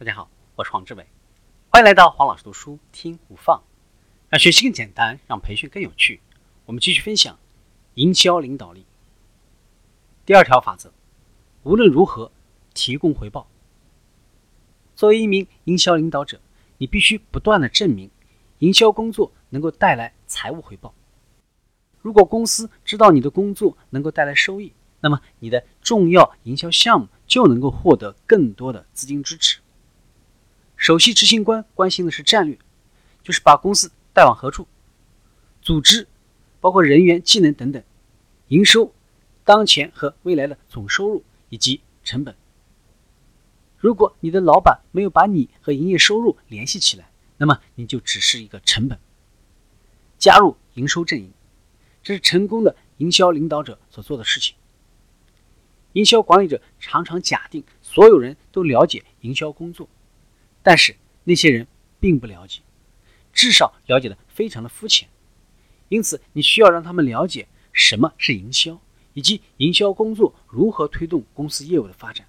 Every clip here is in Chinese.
大家好，我是黄志伟，欢迎来到黄老师读书听无放，让学习更简单，让培训更有趣。我们继续分享营销领导力。第二条法则：无论如何提供回报。作为一名营销领导者，你必须不断的证明营销工作能够带来财务回报。如果公司知道你的工作能够带来收益，那么你的重要营销项目就能够获得更多的资金支持。首席执行官关心的是战略，就是把公司带往何处；组织包括人员、技能等等；营收，当前和未来的总收入以及成本。如果你的老板没有把你和营业收入联系起来，那么你就只是一个成本。加入营收阵营，这是成功的营销领导者所做的事情。营销管理者常常假定所有人都了解营销工作。但是那些人并不了解，至少了解的非常的肤浅，因此你需要让他们了解什么是营销，以及营销工作如何推动公司业务的发展。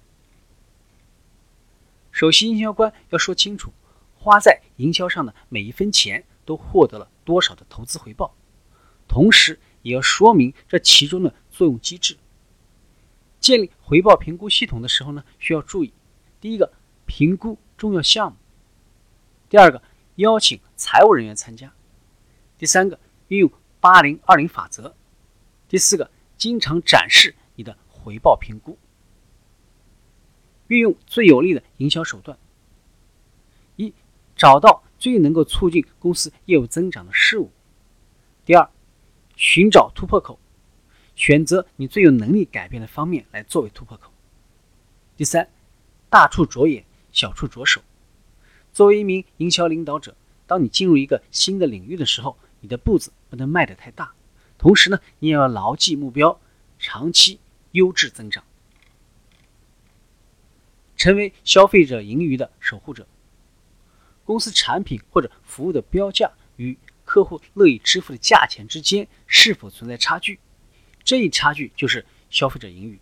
首席营销官要说清楚，花在营销上的每一分钱都获得了多少的投资回报，同时也要说明这其中的作用机制。建立回报评估系统的时候呢，需要注意，第一个评估。重要项目。第二个，邀请财务人员参加。第三个，运用八零二零法则。第四个，经常展示你的回报评估。运用最有利的营销手段。一，找到最能够促进公司业务增长的事物。第二，寻找突破口，选择你最有能力改变的方面来作为突破口。第三，大处着眼。小处着手。作为一名营销领导者，当你进入一个新的领域的时候，你的步子不能迈得太大。同时呢，你也要牢记目标，长期优质增长，成为消费者盈余的守护者。公司产品或者服务的标价与客户乐意支付的价钱之间是否存在差距？这一差距就是消费者盈余，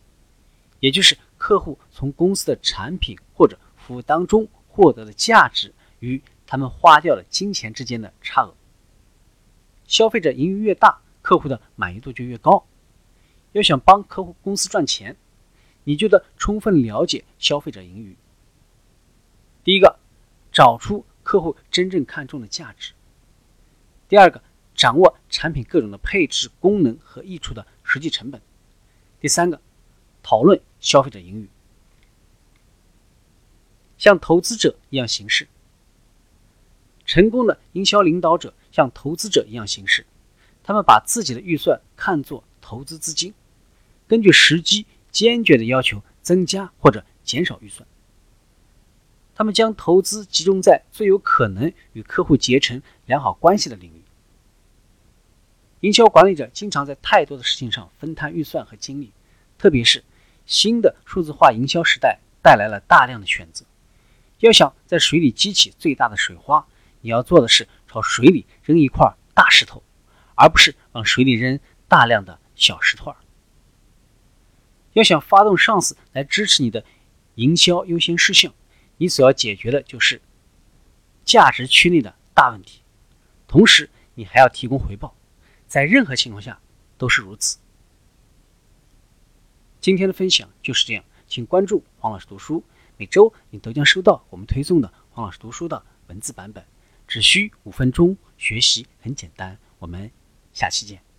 也就是客户从公司的产品或者服务当中获得的价值与他们花掉的金钱之间的差额。消费者盈余越大，客户的满意度就越高。要想帮客户公司赚钱，你就得充分了解消费者盈余。第一个，找出客户真正看重的价值；第二个，掌握产品各种的配置、功能和益处的实际成本；第三个，讨论消费者盈余。像投资者一样行事，成功的营销领导者像投资者一样行事，他们把自己的预算看作投资资金，根据时机坚决的要求增加或者减少预算。他们将投资集中在最有可能与客户结成良好关系的领域。营销管理者经常在太多的事情上分摊预算和精力，特别是新的数字化营销时代带来了大量的选择。要想在水里激起最大的水花，你要做的是朝水里扔一块大石头，而不是往水里扔大量的小石头儿。要想发动上司来支持你的营销优先事项，你所要解决的就是价值区内的大问题，同时你还要提供回报，在任何情况下都是如此。今天的分享就是这样，请关注黄老师读书。每周你都将收到我们推送的黄老师读书的文字版本，只需五分钟，学习很简单。我们下期见。